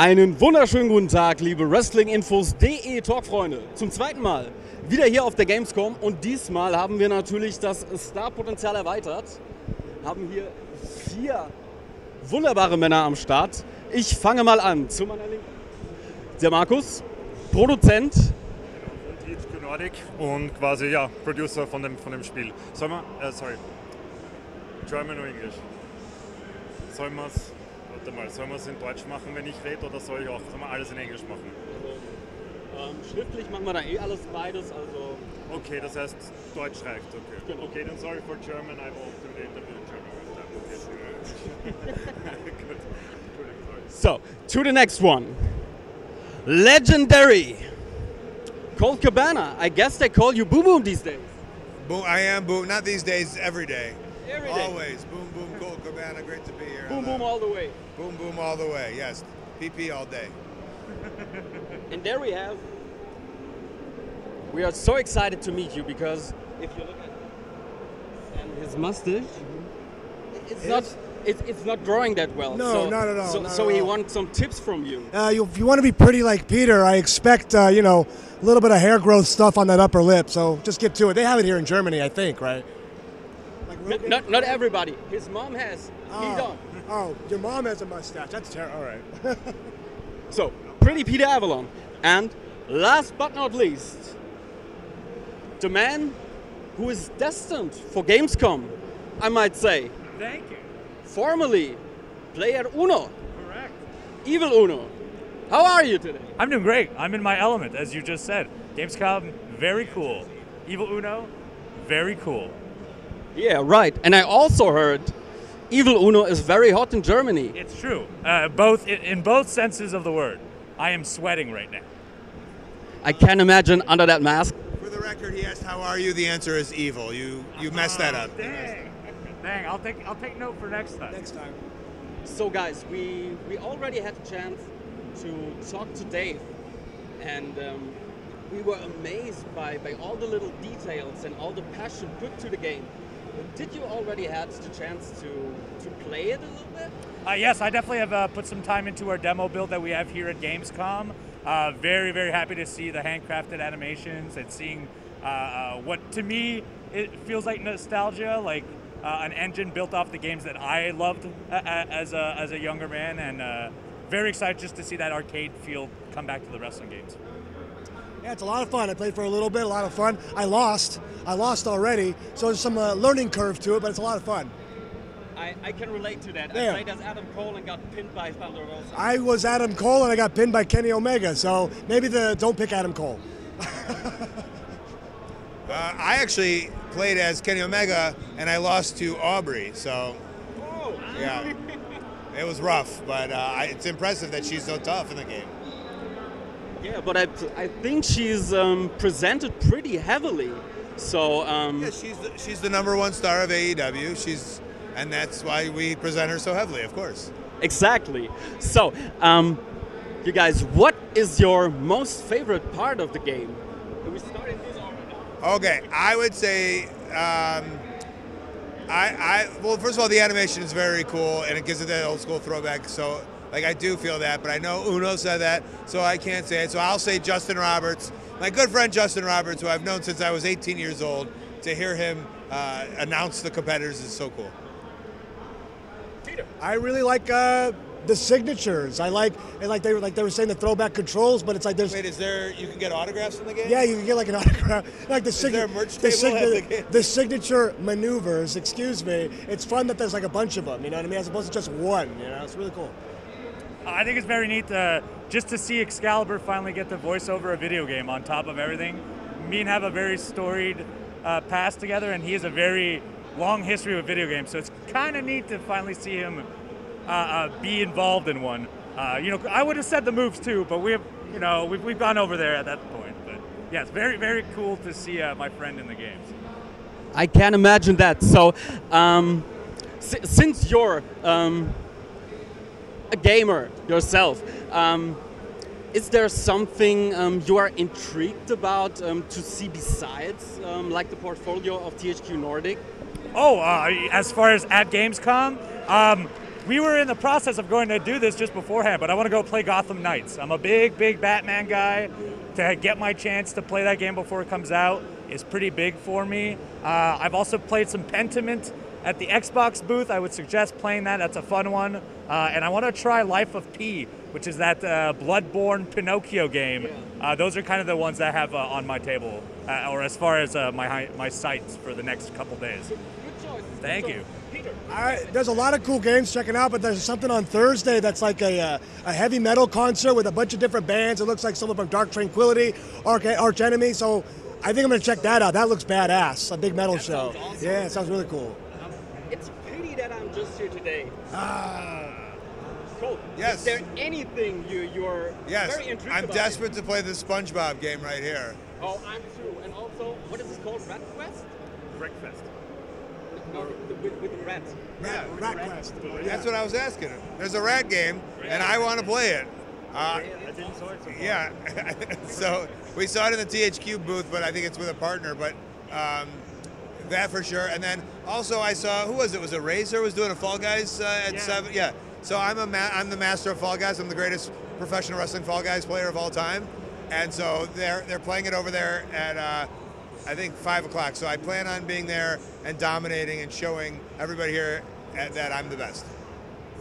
Einen wunderschönen guten Tag, liebe Wrestlinginfos.de Talkfreunde. Zum zweiten Mal wieder hier auf der Gamescom und diesmal haben wir natürlich das Starpotenzial erweitert. Haben hier vier wunderbare Männer am Start. Ich fange mal an. Zu meiner Linken. Der Markus, Produzent. THQ Nordic und quasi ja, Producer von dem, von dem Spiel. Sollen wir, äh, sorry, German oder Englisch? Sollen wir es, warte mal, sollen wir es in Deutsch machen, wenn ich rede, oder soll ich auch, sollen wir alles in Englisch machen? Ähm, schriftlich machen wir da eh alles beides, also Okay, das heißt, Deutsch reicht, okay. Genau. Okay, then sorry for German, I will do the interview in German with them. Okay. So, to the next one. Legendary. Colt Cabana. I guess they call you Boom Boom these days. Boom, I am boom. Not these days, every day. Every day. Always. Boom, boom, Great to be here. Boom Boom all the way. Boom, boom all the way. Yes. PP all day. And there we have. We are so excited to meet you because if you look at and his mustache, it's not it's, it's not growing that well. No, so, not at all, So, so he wants some tips from you. Uh, you, if you want to be pretty like Peter, I expect uh, you know a little bit of hair growth stuff on that upper lip. So just get to it. They have it here in Germany, I think, right? Like Not, not not everybody. His mom has. He oh, don't. oh, your mom has a mustache. That's terrible. All right. So, pretty Peter Avalon. And last but not least, the man who is destined for Gamescom, I might say. Thank you. Formerly, player Uno, Correct. Evil Uno. How are you today? I'm doing great. I'm in my element, as you just said. Gamescom, very cool. Evil Uno, very cool. Yeah, right. And I also heard Evil Uno is very hot in Germany. It's true. Uh, both in, in both senses of the word. I am sweating right now. I can't imagine under that mask. For the record, he asked, "How are you?" The answer is evil. You you messed that up. Dang. Dang. I'll take I'll take note for next time. Next time. So, guys, we we already had a chance to talk to Dave, and um, we were amazed by, by all the little details and all the passion put to the game. Did you already had the chance to to play it a little bit? Uh, yes, I definitely have uh, put some time into our demo build that we have here at Gamescom. Uh, very, very happy to see the handcrafted animations and seeing uh, uh, what to me it feels like nostalgia, like uh, an engine built off the games that I loved as a as a younger man, and very excited just to see that arcade feel come back to the wrestling games. Yeah, it's a lot of fun. I played for a little bit, a lot of fun. I lost. I lost already, so there's some uh, learning curve to it, but it's a lot of fun. I, I can relate to that. Yeah. I played as Adam Cole and got pinned by Thunder Rosa. I was Adam Cole and I got pinned by Kenny Omega, so maybe the don't pick Adam Cole. Uh, I actually played as Kenny Omega, and I lost to Aubrey. So yeah, it was rough, but uh, I, it's impressive that she's so tough in the game. Yeah, but I, I think she's um, presented pretty heavily. So um, Yeah, she's the, she's the number one star of AEW. She's and that's why we present her so heavily, of course. Exactly. So, um, you guys, what is your most favorite part of the game? We this already. Okay, I would say, um, I, I, well, first of all, the animation is very cool and it gives it that old school throwback. So, like, I do feel that, but I know Uno said that, so I can't say it. So I'll say Justin Roberts, my good friend Justin Roberts, who I've known since I was 18 years old. To hear him uh, announce the competitors is so cool. I really like uh, the signatures. I like and like they were like they were saying the throwback controls, but it's like there's Wait, is there? You can get autographs in the game? yeah you can get like an autograph like the signature the, table the the signature maneuvers. Excuse me. It's fun that there's like a bunch of them. You know what I mean? As opposed to just one. You know, it's really cool. I think it's very neat uh, just to see Excalibur finally get to voice over a video game on top of everything. Me and have a very storied uh, past together, and he has a very long history with video games. So it's kind of neat to finally see him uh, uh, be involved in one. Uh, you know, I would have said the moves too, but we have, you know, we've, we've gone over there at that point. But yeah, it's very, very cool to see uh, my friend in the games. I can't imagine that. So, um, si- since you're um, a gamer yourself, um, is there something um, you are intrigued about um, to see besides, um, like the portfolio of THQ Nordic? Oh, uh, as far as at Gamescom, um, we were in the process of going to do this just beforehand, but I want to go play Gotham Knights. I'm a big, big Batman guy. To get my chance to play that game before it comes out is pretty big for me. Uh, I've also played some Pentiment at the Xbox booth. I would suggest playing that. That's a fun one. Uh, and I want to try Lies of P, which is that uh, Bloodborne Pinocchio game. Uh, those are kind of the ones that I have uh, on my table, uh, or as far as uh, my my sights for the next couple days. Good choice. Thank So, you. Peter. All right, there's a lot of cool games checking out, but there's something on Thursday that's like a, uh, a heavy metal concert with a bunch of different bands. It looks like someone from Dark Tranquillity, Arch, Arch Enemy. So I think I'm gonna check that out. That looks badass. A big metal show. awesome. Yeah, it sounds really cool. It's a pity that I'm just here today. Ah. Cool. Yes. Is there anything you you're Yes, very intrigued I'm about? desperate to play the SpongeBob game right here. Oh, I'm too. And also, what is this called? Rat Quest? Breakfast. No, with, with the rat. Yeah, Rat Quest. That's what I was asking. There's a rat game, and I want to play it. Uh, I didn't saw it so yeah, so we saw it in the THQ booth, but I think it's with a partner. But um, that for sure. And then also I saw who was it? Was it Razer was doing a Fall Guys uh, at Yeah. seven? Yeah. So I'm a ma- I'm the master of Fall Guys. I'm the greatest professional wrestling Fall Guys player of all time. And so they're they're playing it over there at uh, I think five o'clock. So I plan on being there and dominating and showing everybody here at, that I'm the best.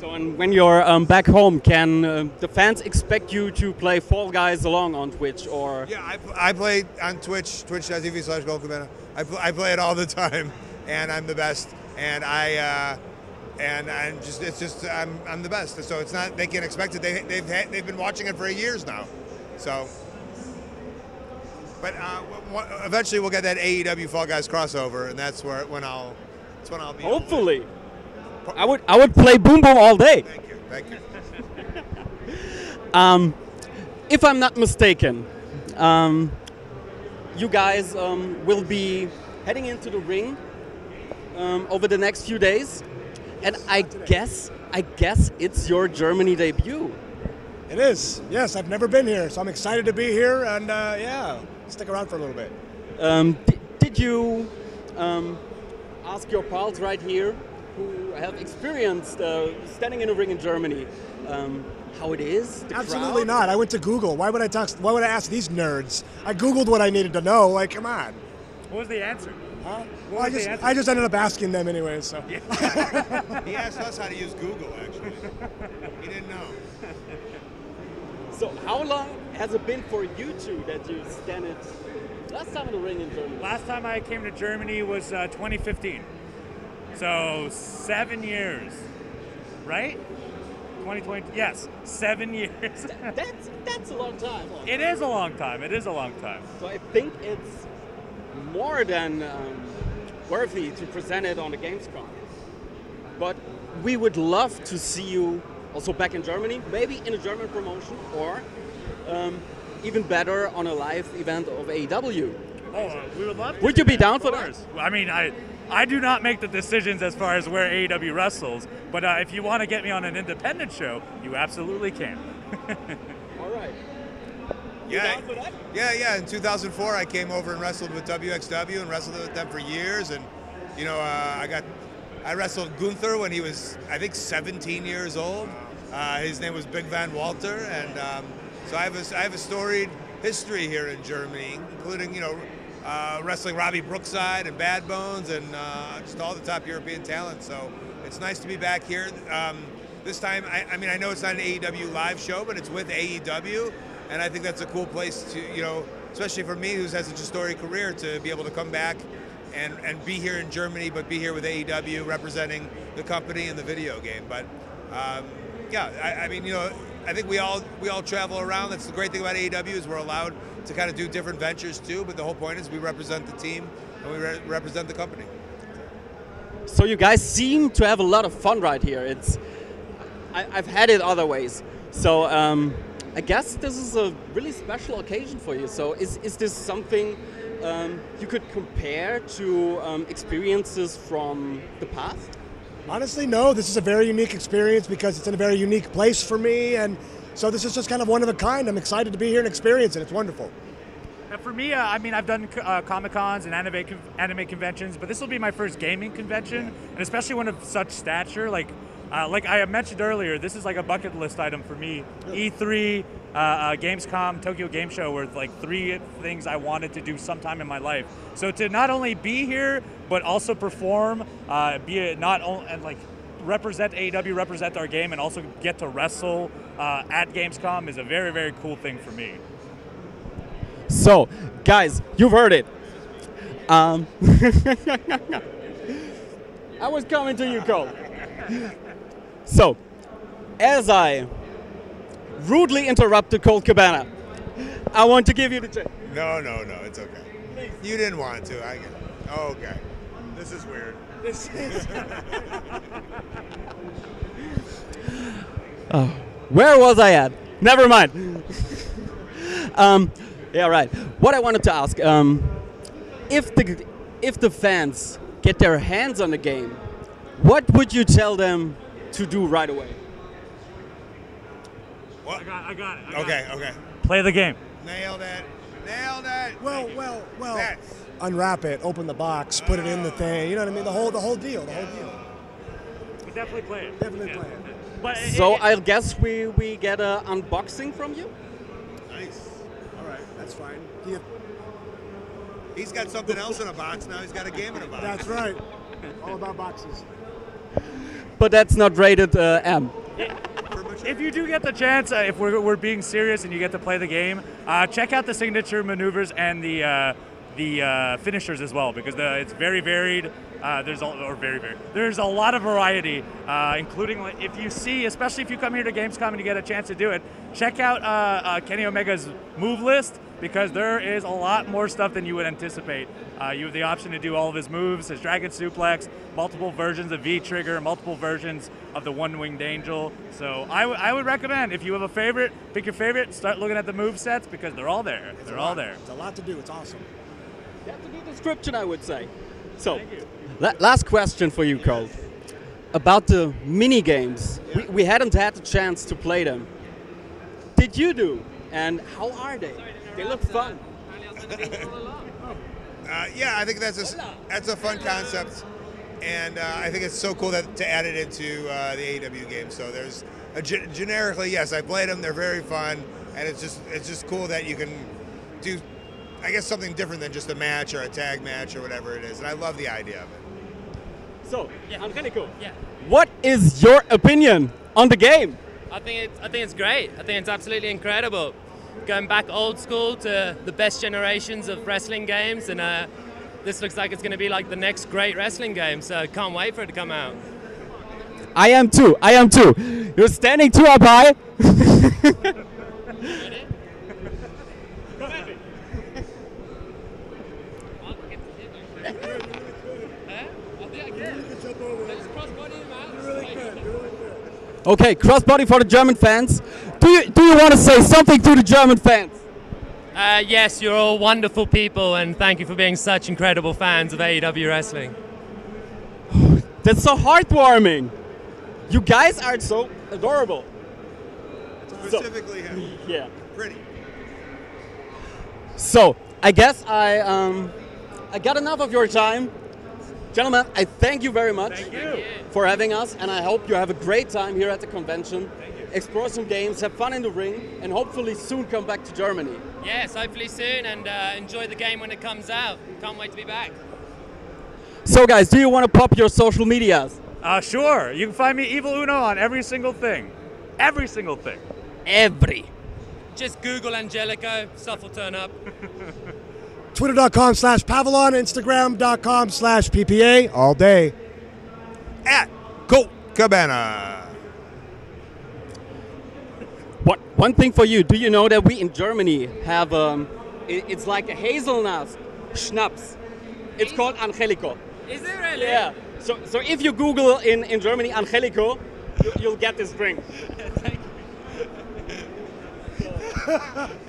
So, and when you're um, back home, can uh, the fans expect you to play Fall Guys along on Twitch or? Yeah, I, I play on Twitch, twitch.tv slash Colt Cabana. I, pl- I play it all the time, and I'm the best. And I, uh, and I'm just, it's just, I'm, I'm the best. So it's not, they can expect it. They, they've, had, they've been watching it for years now. So, but uh, w- w- eventually we'll get that AEW Fall Guys crossover, and that's where, when I'll, that's when I'll be. Hopefully, I would I would play Boom Boom all day. Thank you, thank you. Um, if I'm not mistaken, um, you guys um, will be heading into the ring um, over the next few days, and I guess I guess it's your Germany debut. It is. Yes, I've never been here, so I'm excited to be here, and uh, yeah, stick around for a little bit. Um, di- did you um, ask your pals right here, who have experienced uh, standing in a ring in Germany, um, how it is? the Absolutely crowd? not. I went to Google. Why would I talk? Why would I ask these nerds? I googled what I needed to know. Like, come on. What was the answer? Huh? What I just. I just ended up asking them anyway. So. He asked us how to use Google, actually. He didn't know. So how long has it been for you two that you stand it last time in the ring in Germany? Last time I came to Germany was uh, 2015. So seven years, right? 2020. Yes, seven years. That's that's a long time. it is a long time. It is a long time. So I think it's more than um, worthy to present it on the Gamescom. But we would love to see you also back in Germany, maybe in a German promotion, or um, even better on a live event of AEW. Oh, we would love. To Would you be down for that? I mean, I, I do not make the decisions as far as where AEW wrestles, but uh, if you want to get me on an independent show, you absolutely can. All right. Yeah, down for that? yeah, yeah. In 2004, I came over and wrestled with WXW and wrestled with them for years. And you know, uh, I got, I wrestled Gunther when he was, I think, 17 years old. Uh, his name was Big Van Walter, and um, so I have a, I have a storied history here in Germany, including you know, uh, wrestling Robbie Brookside and Bad Bones, and uh, just all the top European talent. So it's nice to be back here. Um, this time, I, I mean, I know it's not an AEW live show, but it's with AEW, and I think that's a cool place to, you know, especially for me, who has such a storied career, to be able to come back and, and be here in Germany, but be here with AEW representing the company and the video game. But um, yeah, I, I mean, you know, I think we all we all travel around. That's the great thing about AEW is we're allowed to kind of do different ventures too. But the whole point is we represent the team and we re- represent the company. So you guys seem to have a lot of fun right here. It's I, I've had it other ways. So um, I guess this is a really special occasion for you. So is is this something um, you could compare to um, experiences from the past? Honestly, no. This is a very unique experience because it's in a very unique place for me, and so this is just kind of one of a kind. I'm excited to be here and experience it. It's wonderful. Uh, For me, uh, I mean, I've done uh, Comic Cons and anime, con- anime conventions, but this will be my first gaming convention, and especially one of such stature. Like, Uh, like I mentioned earlier, this is like a bucket list item for me. E3, uh, uh, Gamescom, Tokyo Game Show were like three things I wanted to do sometime in my life. So to not only be here, but also perform, uh, be it not only and like represent AEW, represent our game, and also get to wrestle uh, at Gamescom is a very very cool thing for me. So, guys, you've heard it. Um, I was coming to you, Colt. So, as I rudely interrupted Colt Cabana, I want to give you the chance. No, no, no, it's okay. You didn't want to. I get it. Oh, okay. This is weird. This is oh, Where was I at? Never mind. um, yeah, right. What I wanted to ask, um, if the if the fans get their hands on the game, what would you tell them to do right away? What? I got, I got it. I got Okay, okay. Play the game. Nailed it. Nailed it. well, well, well. That's- Unwrap it, open the box, put it in the thing. You know what I mean? The whole, the whole deal. The whole deal. But definitely play it. Definitely play it. But So it- I guess we we get an unboxing from you. Nice. All right, that's fine. Do you- He's got something else in a box now. He's got a game in a box. that's right. All about boxes. But that's not rated uh, M. If you do get the chance, uh, if we're, we're being serious and you get to play the game, uh, check out the signature maneuvers and the uh, the uh, finishers as well because the, it's very varied. Uh, there's a, or very very there's a lot of variety, uh, including if you see, especially if you come here to Gamescom and you get a chance to do it, check out Kenny Omega's move list because there is a lot more stuff than you would anticipate. Uh, you have the option to do all of his moves, his dragon suplex, multiple versions of V trigger, multiple versions of the one winged angel. So I, w- I would recommend if you have a favorite, pick your favorite, start looking at the move sets because they're all there. It's they're all there. It's a lot to do. It's awesome. That's a good description, I would say. So, la- last question for you, Colt. About the mini games, we, we hadn't had the chance to play them. Did you do? And how are they? They look fun. Uh, yeah, I think that's a s- that's a fun concept, and uh, I think it's so cool that to add it into uh, the AEW game. So there's a generically, yes, I played them. They're very fun, and it's just it's just cool that you can do, I guess, something different than just a match or a tag match or whatever it is. And I love the idea of it. So, yeah. Angelico, Yeah. what is your opinion on the game? I think it's I think it's great. I think it's absolutely incredible. Going back old school to the best generations of wrestling games, and uh, this looks like it's going to be like the next great wrestling game. So can't wait for it to come out. I am too. I am too. You're standing too up high. Okay, crossbody for the German fans. Do you do you want to say something to the German fans? Uh, yes, you're all wonderful people, and thank you for being such incredible fans of AEW wrestling. That's so heartwarming. You guys are so adorable. Specifically him. Yeah. Pretty. So I guess I um, I got enough of your time, gentlemen. I thank you very much for having us, and I hope you have a great time here at the convention. Explore some games, have fun in the ring, and hopefully soon come back to Germany. Yes, hopefully soon, and uh, enjoy the game when it comes out. Can't wait to be back. So, guys, do you want to pop your social medias? Uh, sure, you can find me Evil Uno on every single thing, every single thing. Every. Just Google Angelico, stuff will turn up. Twitter.com slash Pavelon, Instagram.com slash PPA all day. At Colt Cabana. What? One thing for you. Do you know that we in Germany have um, i- it's like a hazelnut schnapps. It's called Angelico. Is it really? Yeah. So, so if you Google in, in Germany Angelico, you, you'll get this drink.